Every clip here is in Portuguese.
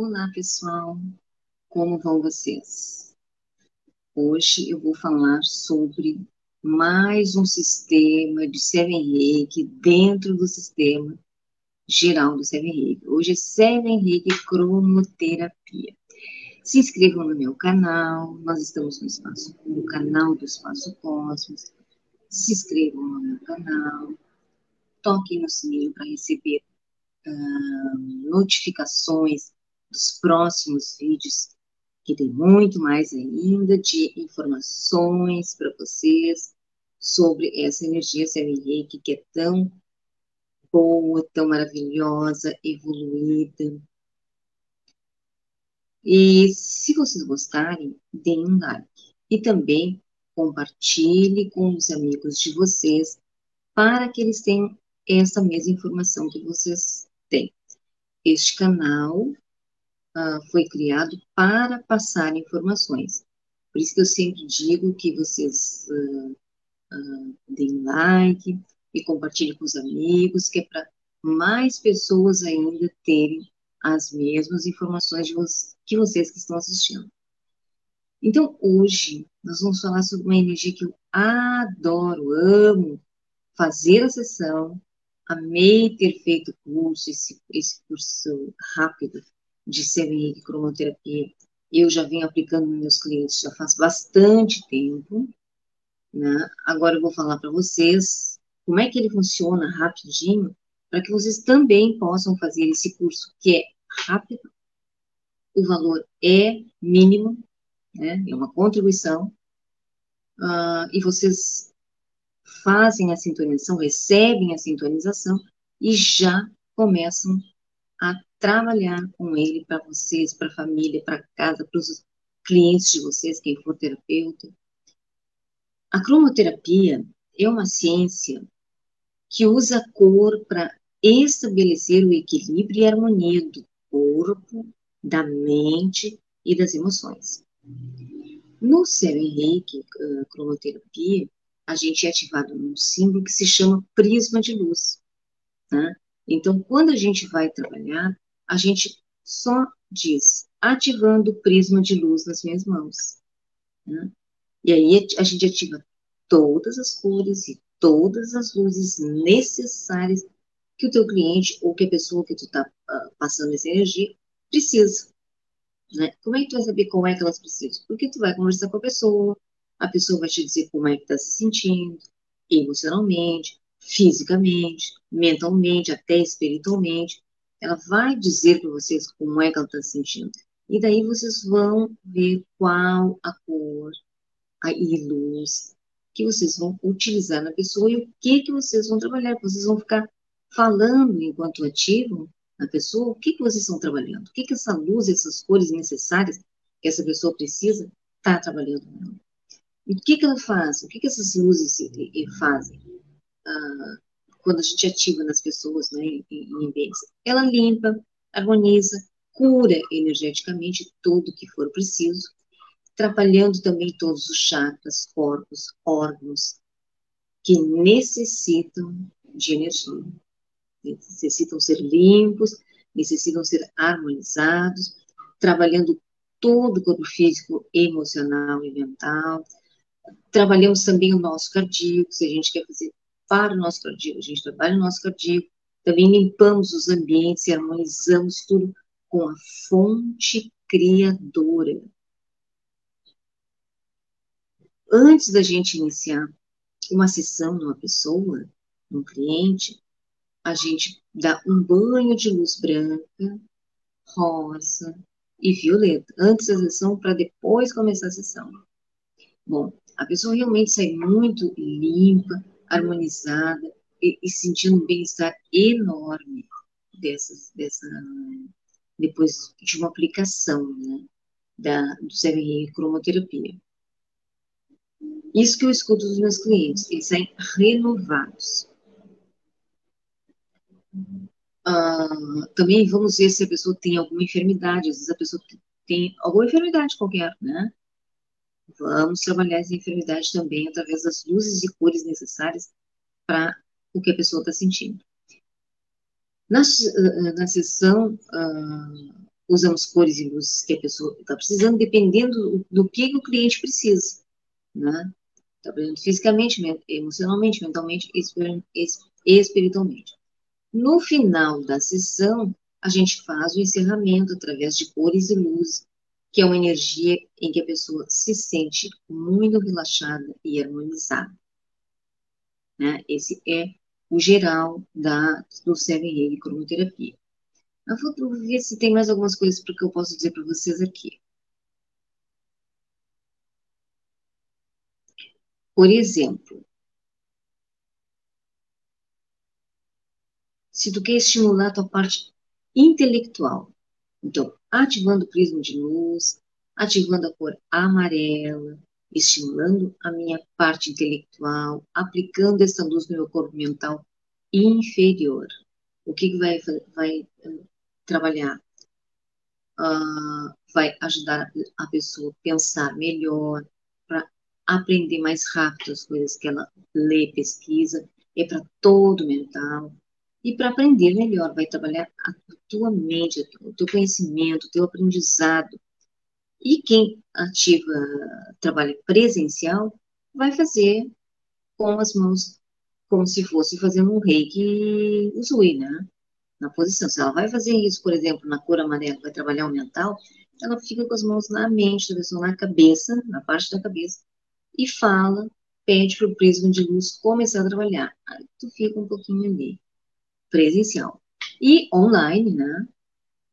Olá, pessoal. Como vão vocês? Hoje eu vou falar sobre mais um sistema de Seven Reiki dentro do sistema geral do Seven Reiki. Hoje é Seven Reiki Cromoterapia. Se inscrevam no meu canal, nós estamos no, espaço, no canal do Espaço Cosmos. Se inscrevam no meu canal, toquem no sininho para receber uh, notificações dos próximos vídeos, que tem muito mais ainda de informações para vocês sobre essa energia Reiki que é tão boa, tão maravilhosa, evoluída. E se vocês gostarem, deem um like. E também compartilhe com os amigos de vocês para que eles tenham essa mesma informação que vocês têm. Este canal uh, foi criado para passar informações. Por isso que eu sempre digo que vocês uh, uh, deem like e compartilhem com os amigos, que é para mais pessoas ainda terem as mesmas informações que vocês que estão assistindo. Então, hoje, nós vamos falar sobre uma energia que eu adoro, amo fazer a sessão, amei ter feito o curso, esse, esse curso rápido, de CMI, cromoterapia, eu já venho aplicando nos meus clientes já faz bastante tempo, né? Agora eu vou falar para vocês como é que ele funciona rapidinho, para que vocês também possam fazer esse curso que é rápido, o valor é mínimo, né? É uma contribuição, uh, e vocês fazem a sintonização, recebem a sintonização e já começam a trabalhar com ele para vocês, para a família, para casa, para os clientes de vocês, quem for terapeuta. A cromoterapia é uma ciência que usa a cor para estabelecer o equilíbrio e a harmonia do corpo, da mente e das emoções. No Seven Reiki, uh, cromoterapia, a gente é ativado num símbolo que se chama prisma de luz. Tá? Então, quando a gente vai trabalhar, a gente só diz ativando o prisma de luz nas minhas mãos. Né? E aí a gente ativa todas as cores e todas as luzes necessárias que o teu cliente ou que a pessoa que tu está uh, ah, passando essa energia precisa. Né? Como é que tu vai saber como é que elas precisam? Porque tu vai conversar com a pessoa, a pessoa vai te dizer como é que está se sentindo, emocionalmente, fisicamente, mentalmente, até espiritualmente ela vai dizer para vocês como é que ela está se sentindo. E daí vocês vão ver qual a cor a, luz que vocês vão utilizar na pessoa e o que que vocês vão trabalhar. Vocês vão ficar falando enquanto ativam na pessoa o que que vocês estão trabalhando, o que que essa luz, essas cores necessárias que essa pessoa precisa está trabalhando. E o que que ela faz? O que que essas luzes fazem? Quando a gente ativa nas pessoas, né, em, em ambientes. Ela limpa, harmoniza, cura energeticamente tudo que for preciso, trabalhando também todos os chakras, corpos, órgãos que necessitam de energia. Necessitam ser limpos, necessitam ser harmonizados, trabalhando todo o corpo físico, emocional e mental. Trabalhamos também o nosso cardíaco, se a gente quer fazer para o nosso cardíaco, a gente trabalha o nosso cardíaco, também limpamos os ambientes e harmonizamos tudo com a fonte criadora. Antes da gente iniciar uma sessão numa pessoa, num cliente, a gente dá um banho de luz branca, rosa e violeta, antes da sessão, para depois começar a sessão. Bom, a pessoa realmente sai muito limpa, harmonizada e, e sentindo um bem-estar enorme dessas, dessa, depois de uma aplicação né, da, do CRI cromoterapia. Isso que eu escuto dos meus clientes, eles saem renovados. Uh, também vamos ver se a pessoa tem alguma enfermidade, às vezes a pessoa tem alguma enfermidade qualquer, né? Vamos trabalhar essa enfermidade também através das luzes e cores necessárias para o que a pessoa está sentindo. Na, na sessão uh, usamos cores e luzes que a pessoa está precisando, dependendo do, que o cliente precisa, né? Está precisando fisicamente, emocionalmente, mentalmente e espiritualmente. No final da sessão, a gente faz o encerramento através de cores e luzes, que é uma energia em que a pessoa se sente muito relaxada e harmonizada. Né? Esse é o geral da, do Seven Reiki Cromoterapia. Eu vou ver se tem mais algumas coisas que eu posso dizer para vocês aqui. Por exemplo, se tu quer estimular a tua parte intelectual, então, ativando o prisma de luz, ativando a cor amarela, estimulando a minha parte intelectual, aplicando essa luz no meu corpo mental inferior. O que, que vai, vai uh, trabalhar? Uh, vai ajudar a pessoa a pensar melhor, para aprender mais rápido as coisas que ela lê, pesquisa, é para todo mental. E para aprender melhor, vai trabalhar a tua mente, o teu conhecimento, o teu aprendizado. E quem ativa trabalho presencial vai fazer com as mãos como se fosse fazendo um reiki usui, né? Na posição. Se ela vai fazer isso, por exemplo, na cor amarela, vai trabalhar o mental, ela fica com as mãos na mente da pessoa, na cabeça, na parte da cabeça, e fala, pede para o prisma de luz começar a trabalhar. Aí tu fica um pouquinho ali presencial. E online, né,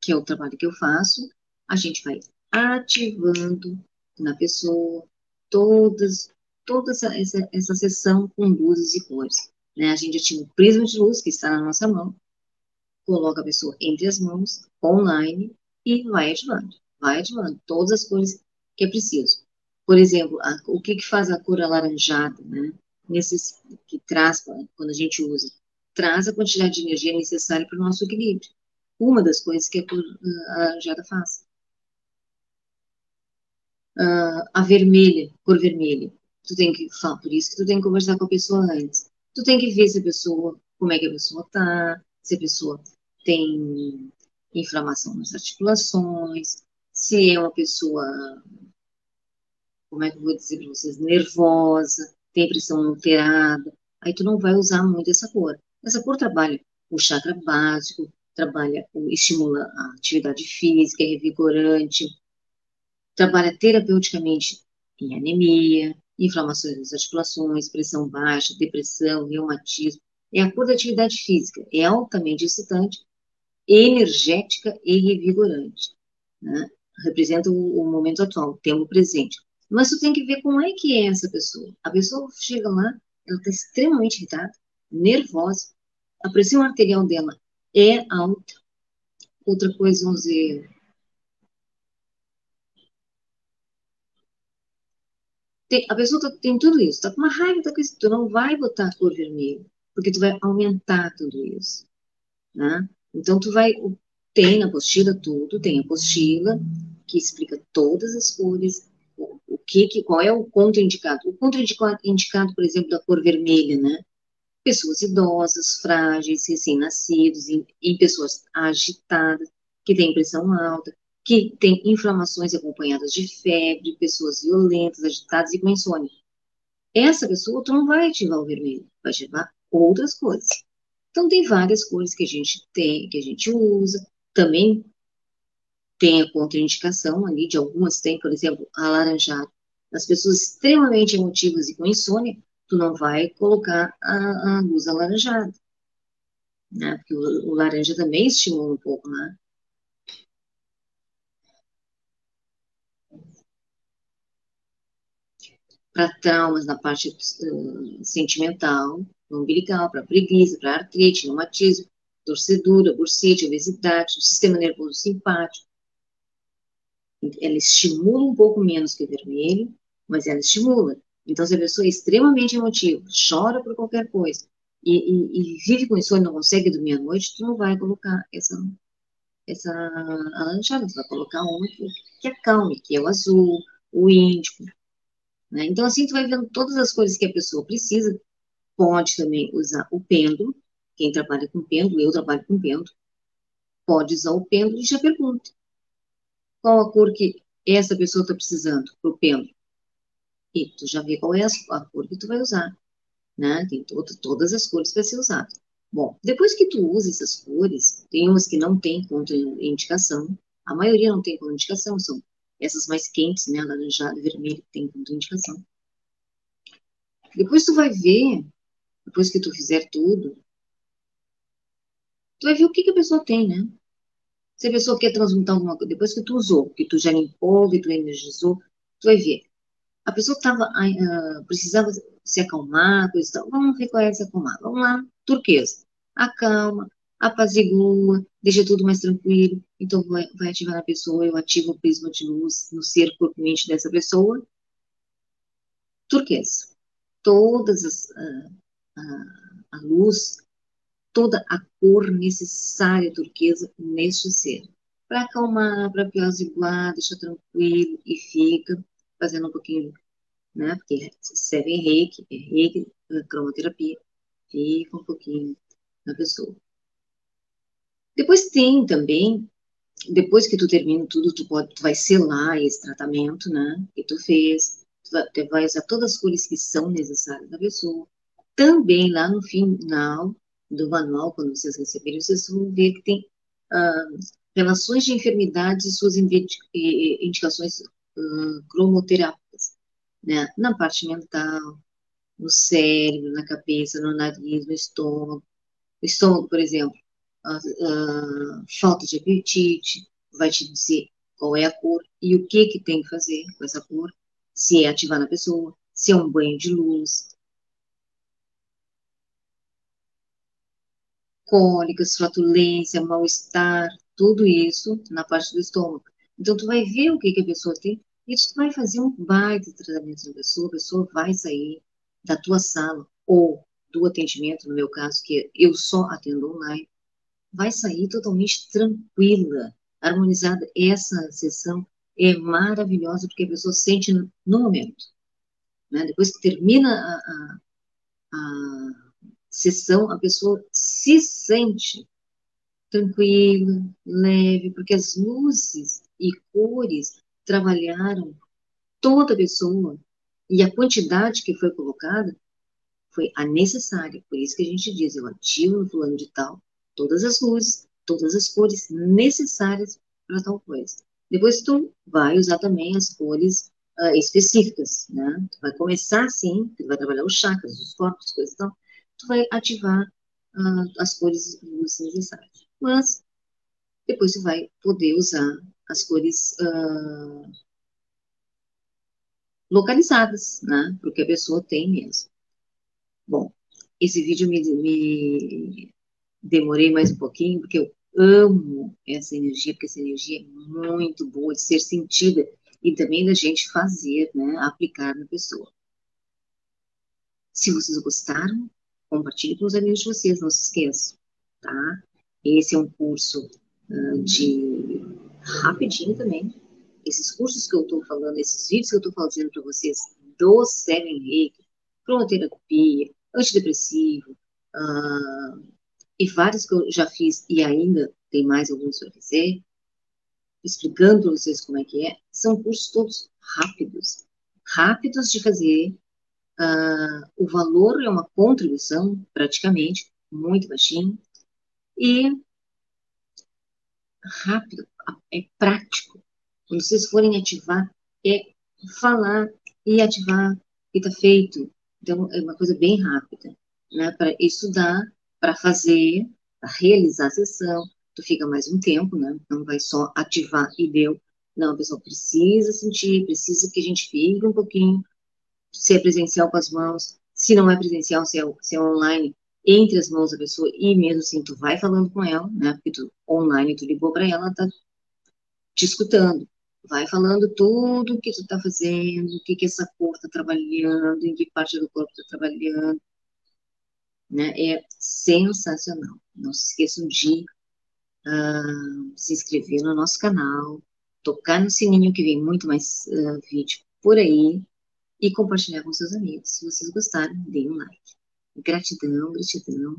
que é o trabalho que eu faço, a gente vai ativando na pessoa todas, toda essa, essa, essa sessão com luzes e cores. Né? A gente ativa o prisma de luz que está na nossa mão, coloca a pessoa entre as mãos, online, e vai ativando, vai ativando todas as cores que é preciso. Por exemplo, a, o que, que faz a cor alaranjada, né? Nesses, que traz quando a gente usa traz a quantidade de energia necessária para o nosso equilíbrio. Uma das coisas que a laranjada faz. Uh, a vermelha, cor vermelha. Tu tem que falar, por isso que tu tem que conversar com a pessoa antes. Tu tem que ver se a pessoa, como é que a pessoa tá, se a pessoa tem inflamação nas articulações, se é uma pessoa, como é que eu vou dizer para vocês, nervosa, tem pressão alterada, aí tu não vai usar muito essa cor. Essa cor trabalha o chakra básico, trabalha, estimula a atividade física, é revigorante, trabalha terapeuticamente em anemia, inflamações das articulações, pressão baixa, depressão, reumatismo. É a cor da atividade física, é altamente excitante, energética e revigorante. Né? Representa o, o, momento atual, o tempo presente. Mas tu tem que ver como é que é essa pessoa. A pessoa chega lá, ela está extremamente irritada, nervosa, a pressão arterial dela é alta. Outra coisa, vamos dizer, tem, a pessoa tá, tem tudo isso, tá com uma raiva, tá com isso, tu não vai botar a cor vermelha, porque tu vai aumentar tudo isso, né? Então, tu vai, tem na apostila tudo, tem a apostila que explica todas as cores, o, o que, que, qual é o contraindicado. O contraindicado, por exemplo, da cor vermelha, né? Pessoas idosas, frágeis, recém-nascidos, em, em, pessoas agitadas, que têm pressão alta, que têm inflamações acompanhadas de febre, pessoas violentas, agitadas e com insônia. Essa pessoa tu não vai ativar o vermelho, vai ativar outras cores. Então tem várias cores que a gente tem, que a gente usa, também tem a contraindicação ali, de algumas tem, por exemplo, alaranjado. As pessoas extremamente emotivas e com insônia, tu não vai colocar a, a luz alaranjada, né? Porque o, o, laranja também estimula um pouco, né? Para traumas na parte uh, sentimental, umbilical, para preguiça, para artrite, reumatismo, torcedura, bursite, obesidade, sistema nervoso simpático. Ela estimula um pouco menos que o vermelho, mas ela estimula. Então, se a pessoa é extremamente emotiva, chora por qualquer coisa, e, e, e vive com isso e não consegue dormir à noite, tu não vai colocar essa, essa alaranjada, tu vai colocar uma que, que acalme, que é o azul, o índico. Né? Então, assim, tu vai vendo todas as coisas que a pessoa precisa. Pode também usar o pêndulo, quem trabalha com pêndulo, eu trabalho com pêndulo, pode usar o pêndulo e já pergunta. qual a cor que essa pessoa está precisando pro pêndulo. E tu já vê qual é a, cor que tu vai usar, né? Tem todo, todas as cores para ser usado. Bom, depois que tu usa essas cores, tem umas que não tem contraindicação, a maioria não tem contraindicação, são essas mais quentes, né, alaranjado e vermelho, que tem contraindicação. Depois tu vai ver, depois que tu fizer tudo, tu vai ver o que, que a pessoa tem, né? Se a pessoa quer transmutar alguma coisa, depois que tu usou, que tu já limpou, que tu energizou, tu vai ver. A pessoa tava, uh, precisava se acalmar, coisa tal. Vamos ver qual é se acalmar. Vamos lá, turquesa. Acalma, apazigua, deixa tudo mais tranquilo. Então, vai, vai ativar na pessoa, eu ativo o prisma de luz no ser corpo mente dessa pessoa. Turquesa. Todas as, uh, uh, a luz toda a cor necessária turquesa neste ser. Para acalmar, para apaziguar, deixa tranquilo e fica fazendo um pouquinho, né? Porque serve em reiki, é reiki, é cromoterapia, fica um pouquinho na pessoa. Depois tem também, depois que tu termina tudo, tu, pode, tu vai selar esse tratamento, né? Que tu fez, tu vai, tu vai usar todas as cores que são necessárias da pessoa. Também lá no final, do manual, quando vocês receberem, vocês vão ver que tem ah, relações de enfermidades e suas indicações cromoterápicas, né? Na parte mental, no cérebro, na cabeça, no nariz, no estômago. O estômago, por exemplo, uh, falta de apetite, vai te dizer qual é a cor e o que que tem que fazer com essa cor, se é ativar na pessoa, se é um banho de luz, cólicas, flatulência, mal-estar, tudo isso na parte do estômago. Então, tu vai ver o que, que a pessoa tem e tu vai fazer um baita tratamento na pessoa, a pessoa vai sair da tua sala ou do atendimento, no meu caso, que eu só atendo online, vai sair totalmente tranquila, harmonizada. Essa sessão é maravilhosa porque a pessoa sente no momento. Né? Depois que termina a, a, a sessão, a pessoa se sente tranquila, leve, porque as luzes e cores trabalharam toda a pessoa e a quantidade que foi colocada foi a necessária. Por isso que a gente diz, eu ativo no fulano de tal todas as luzes, todas as cores necessárias para tal coisa. Depois tu vai usar também as cores uh, específicas, né? Tu vai começar assim, tu vai trabalhar os chakras, os corpos, coisas e tal tu vai ativar uh, as cores necessárias. Mas depois tu vai poder usar as cores uh, localizadas, né? Porque a pessoa tem mesmo. Bom, esse vídeo me, me demorei mais um pouquinho, porque eu amo essa energia, porque essa energia é muito boa de ser sentida e também da gente fazer, né? Aplicar na pessoa. Se vocês gostaram, Compartilhe com os amigos de vocês, não se esqueçam, tá? Esse é um curso uh, de rapidinho também. Esses cursos que eu estou falando, esses vídeos que eu estou fazendo para vocês do Seven Reiki, cromoterapia, antidepressivo, uh, e vários que eu já fiz e ainda tem mais alguns para fazer, explicando para vocês como é que é, são cursos todos rápidos, rápidos de fazer, Uh, o valor é uma contribuição, praticamente, muito baixinho, e rápido, é prático. Quando vocês forem ativar, é falar e ativar, e está feito. Então, é uma coisa bem rápida, né? Para estudar, para fazer, para realizar a sessão, tu fica mais um tempo, né? Não vai só ativar e deu. Não, a pessoa precisa sentir, precisa que a gente fique um pouquinho se é presencial com as mãos, se não é presencial, se é, se é online, entre as mãos da pessoa, e mesmo assim, tu vai falando com ela, né, porque tu, online, tu ligou para ela, ela tá te escutando, vai falando tudo o que tu tá fazendo, o que que essa cor tá trabalhando, em que parte do corpo tá trabalhando, né, é sensacional. Não se esqueçam de uh, se inscrever no nosso canal, tocar no sininho que vem muito mais uh, vídeo por aí, e compartilhar com seus amigos. Se vocês gostaram, deem um like. Gratidão, gratidão,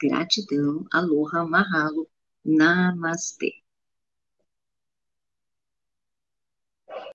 gratidão. Aloha, mahalo, namastê.